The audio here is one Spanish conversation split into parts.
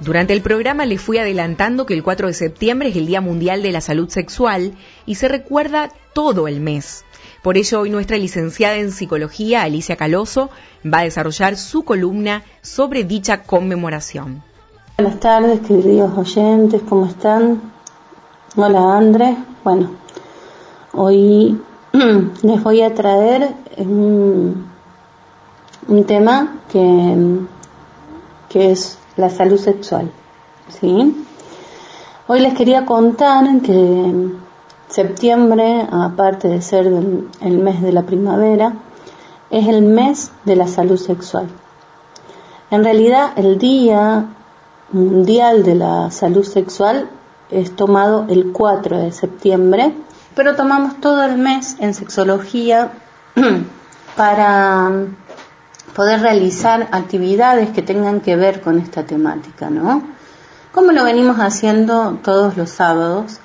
Durante el programa les fui adelantando que el 4 de septiembre es el Día Mundial de la Salud Sexual y se recuerda todo el mes. Por ello, hoy nuestra licenciada en psicología, Alicia Caloso, va a desarrollar su columna sobre dicha conmemoración. Buenas tardes, queridos oyentes, ¿cómo están? Hola, Andrés. Bueno, hoy les voy a traer un, un tema que, que es la salud sexual. ¿sí? Hoy les quería contar que septiembre, aparte de ser el mes de la primavera, es el mes de la salud sexual. En realidad, el Día Mundial de la Salud Sexual es tomado el 4 de septiembre, pero tomamos todo el mes en sexología para poder realizar actividades que tengan que ver con esta temática, ¿no? Como lo venimos haciendo todos los sábados,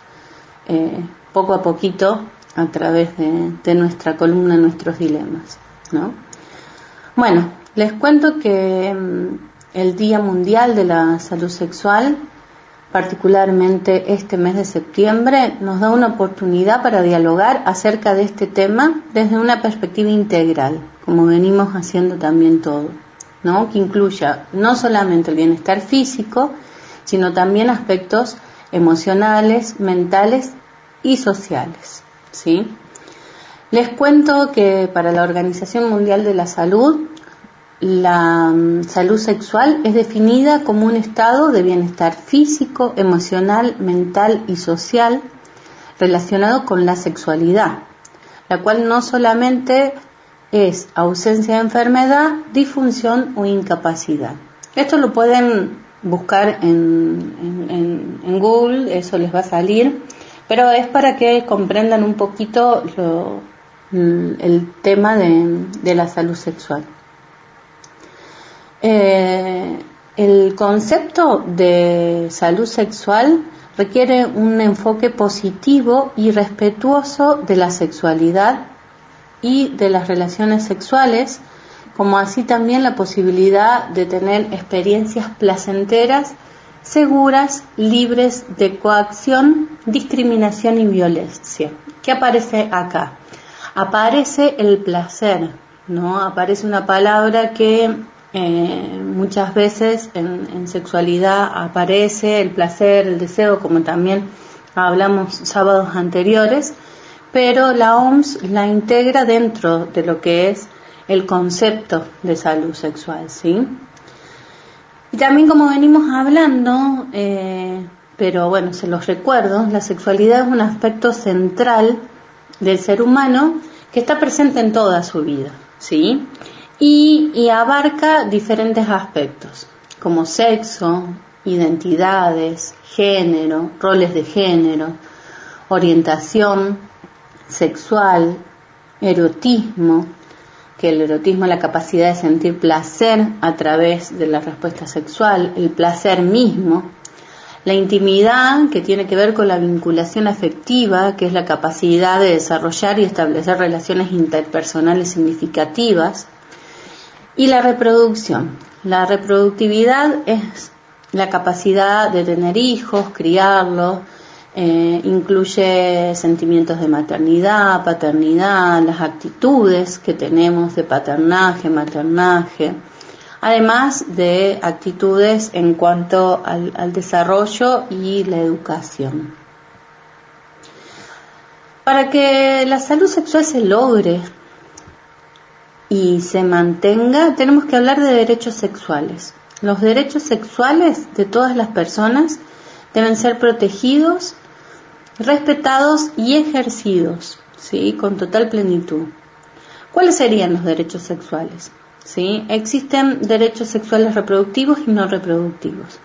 eh, poco a poquito, a través de, nuestra columna Nuestros Dilemas, ¿no? Bueno, les cuento que mm, el Día Mundial de la Salud Sexual particularmente este mes de septiembre, nos da una oportunidad para dialogar acerca de este tema desde una perspectiva integral, como venimos haciendo también todo, ¿no? que incluya no solamente el bienestar físico, sino también aspectos emocionales, mentales y sociales. ¿sí? Les cuento que para la Organización Mundial de la Salud, la mm, salud sexual es definida como un estado de bienestar físico, emocional, mental y social relacionado con la sexualidad, la cual no solamente es ausencia de enfermedad, disfunción o incapacidad. Esto lo pueden buscar en, Google, eso les va a salir, pero es para que comprendan un poquito el tema de la salud sexual. Eh, el concepto de salud sexual requiere un enfoque positivo y respetuoso de la sexualidad y de las relaciones sexuales, como así también la posibilidad de tener experiencias placenteras, seguras, libres de coacción, discriminación y violencia. ¿Qué aparece acá? Aparece el placer, ¿no? Aparece una palabra que eh, muchas veces en, sexualidad aparece el placer, el deseo, como también hablamos sábados anteriores, pero la OMS la integra dentro de lo que es el concepto de salud sexual, ¿sí? Y también como venimos hablando, eh, pero bueno, se los recuerdo, la sexualidad es un aspecto central del ser humano que está presente en toda su vida, ¿sí? Y, abarca diferentes aspectos, como sexo, identidades, género, roles de género, orientación sexual, erotismo, que el erotismo es la capacidad de sentir placer a través de la respuesta sexual, el placer mismo, la intimidad, que tiene que ver con la vinculación afectiva, que es la capacidad de desarrollar y establecer relaciones interpersonales significativas, y la reproducción. La reproductividad es la capacidad de tener hijos, criarlos, eh, incluye sentimientos de maternidad, paternidad, las actitudes que tenemos de paternaje, maternaje, además de actitudes en cuanto al, al desarrollo y la educación. Para que la salud sexual se logre y se mantenga, tenemos que hablar de derechos sexuales. Los derechos sexuales de todas las personas deben ser protegidos, respetados y ejercidos, ¿sí? con total plenitud. ¿Cuáles serían los derechos sexuales? ¿Sí? Existen derechos sexuales reproductivos y no reproductivos.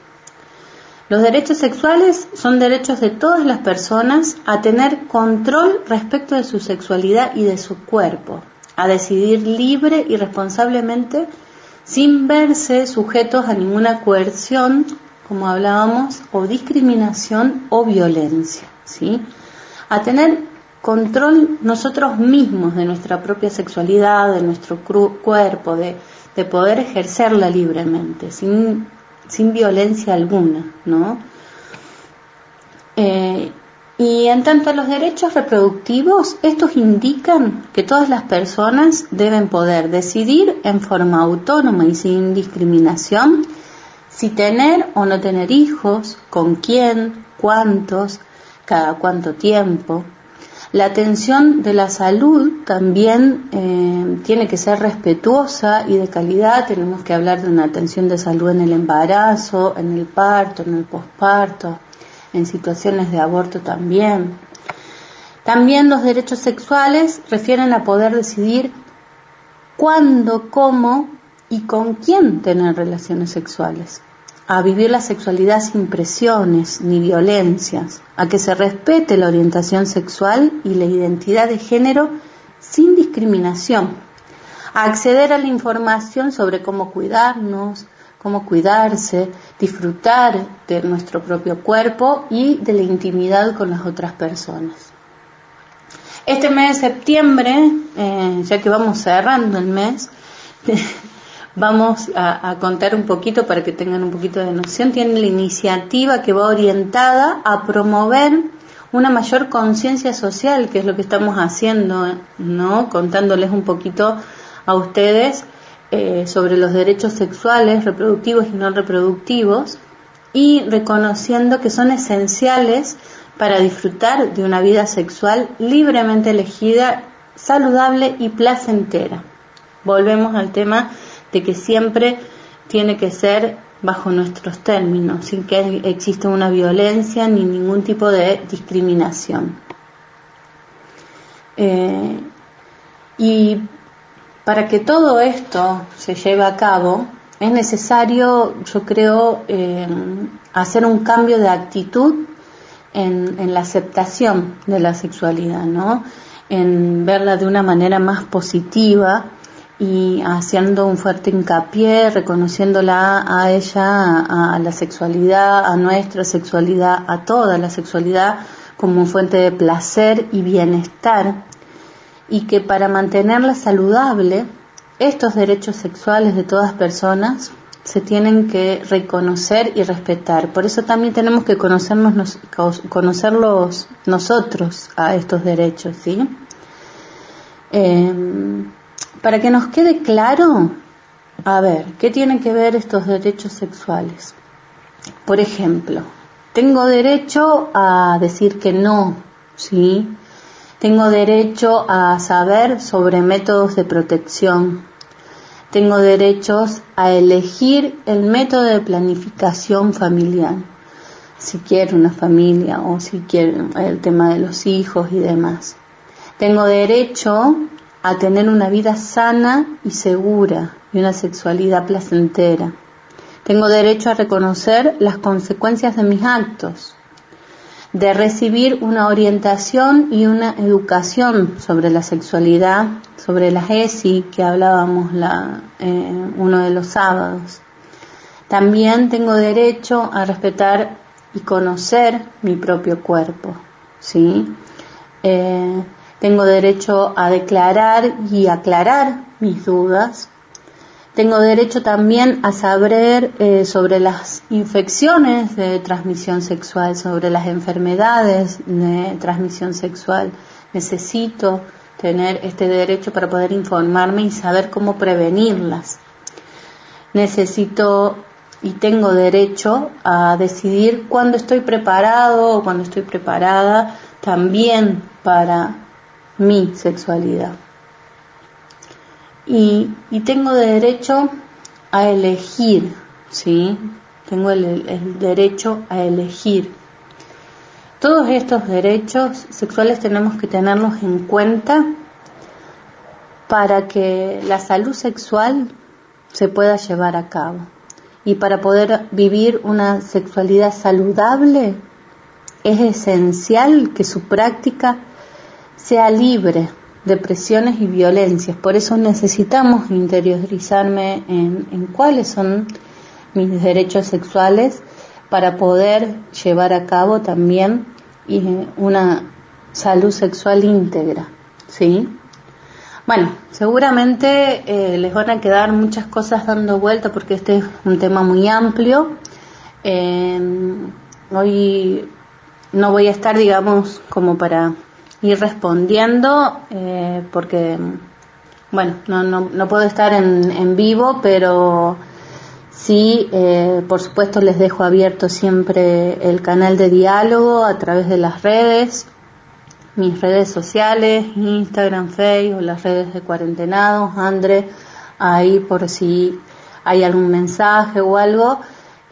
Los derechos sexuales son derechos de todas las personas a tener control respecto de su sexualidad y de su cuerpo, a decidir libre y responsablemente sin verse sujetos a ninguna coerción, como hablábamos, o discriminación o violencia, ¿sí? A tener control nosotros mismos de nuestra propia sexualidad, de nuestro cuerpo, de, de poder ejercerla libremente, sin sin violencia alguna, ¿no? Eh, y en tanto a los derechos reproductivos, estos indican que todas las personas deben poder decidir en forma autónoma y sin discriminación si tener o no tener hijos, con quién, cuántos, cada cuánto tiempo. La atención de la salud también eh, tiene que ser respetuosa y de calidad. Tenemos que hablar de una atención de salud en el embarazo, en el parto, en el posparto, en situaciones de aborto también. También los derechos sexuales refieren a poder decidir cuándo, cómo y con quién tener relaciones sexuales, a vivir la sexualidad sin presiones ni violencias, a que se respete la orientación sexual y la identidad de género sin discriminación, a acceder a la información sobre cómo cuidarnos, cómo cuidarse, disfrutar de nuestro propio cuerpo y de la intimidad con las otras personas. Este mes de septiembre, eh, ya que vamos cerrando el mes, vamos a, contar un poquito para que tengan un poquito de noción. Tiene la iniciativa que va orientada a promover una mayor conciencia social, que es lo que estamos haciendo, ¿no? Contándoles un poquito a ustedes eh, sobre los derechos sexuales, reproductivos y no reproductivos, y reconociendo que son esenciales para disfrutar de una vida sexual libremente elegida, saludable y placentera. Volvemos al tema de que siempre tiene que ser bajo nuestros términos, sin que exista una violencia ni ningún tipo de discriminación. Eh, y para que todo esto se lleve a cabo, es necesario, yo creo, eh, hacer un cambio de actitud en, la aceptación de la sexualidad, ¿no? En verla de una manera más positiva y haciendo un fuerte hincapié, reconociéndola a ella, a, a la sexualidad, a nuestra sexualidad, a toda la sexualidad como fuente de placer y bienestar y que para mantenerla saludable, estos derechos sexuales de todas personas se tienen que reconocer y respetar. Por eso también tenemos que conocernos, conocerlos nosotros a estos derechos, ¿sí? Em, para que nos quede claro, a ver, ¿qué tienen que ver estos derechos sexuales? Por ejemplo, tengo derecho a decir que no, ¿sí? Tengo derecho a saber sobre métodos de protección. Tengo derechos a elegir el método de planificación familiar. Si quiero una familia o si quiero el tema de los hijos y demás. Tengo derecho a tener una vida sana y segura y una sexualidad placentera. Tengo derecho a reconocer las consecuencias de mis actos de recibir una orientación y una educación sobre la sexualidad, sobre la ESI que hablábamos la, eh, uno de los sábados. También tengo derecho a respetar y conocer mi propio cuerpo, ¿sí? Eh, tengo derecho a declarar y aclarar mis dudas tengo derecho también a saber eh, sobre las infecciones de transmisión sexual, sobre las enfermedades de transmisión sexual. Necesito tener este derecho para poder informarme y saber cómo prevenirlas. Necesito y tengo derecho a decidir cuándo estoy preparado o cuándo estoy preparada también para mi sexualidad y, y tengo derecho a elegir, ¿sí? Tengo el, el derecho a elegir. Todos estos derechos sexuales tenemos que tenerlos en cuenta para que la salud sexual se pueda llevar a cabo. Y para poder vivir una sexualidad saludable es esencial que su práctica sea libre depresiones y violencias. Por eso necesitamos interiorizarme en, cuáles son mis derechos sexuales para poder llevar a cabo también una salud sexual íntegra, ¿sí? Bueno, seguramente eh, les van a quedar muchas cosas dando vuelta porque este es un tema muy amplio. Eh, hoy no voy a estar, digamos, como para ir respondiendo, eh, porque, bueno, no, no, no, puedo estar en, en vivo, pero sí, por supuesto, les dejo abierto siempre el canal de diálogo a través de las redes mis redes sociales, Instagram, Facebook, las redes de cuarentenados, Andre, ahí por si hay algún mensaje o algo.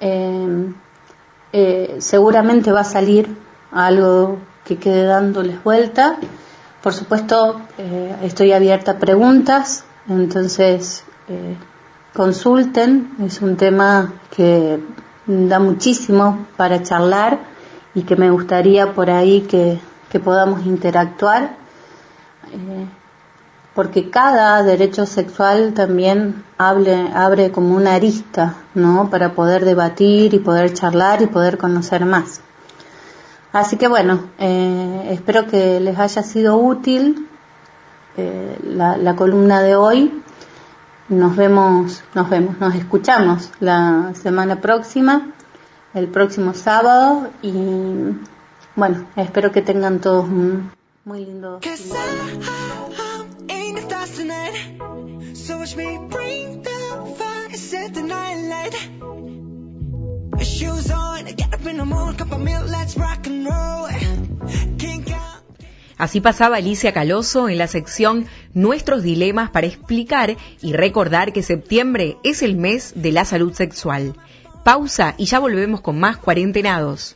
Eh, eh, seguramente va a salir algo que quede dándoles vuelta. Por supuesto, eh, estoy abierta a preguntas, entonces consulten, es un tema que da muchísimo para charlar y que me gustaría por ahí que que podamos interactuar, eh, porque cada derecho sexual también abre como una arista, ¿no? Para poder debatir y poder charlar y poder conocer más. Así que bueno, eh, espero que les haya sido útil eh, la, la columna de hoy. Nos vemos, nos vemos, nos escuchamos la semana próxima, el próximo sábado y bueno, espero que tengan todos un muy lindo Así pasaba Alicia Caloso en la sección Nuestros Dilemas para explicar y recordar que septiembre es el mes de la salud sexual. Pausa y ya volvemos con más cuarentenados.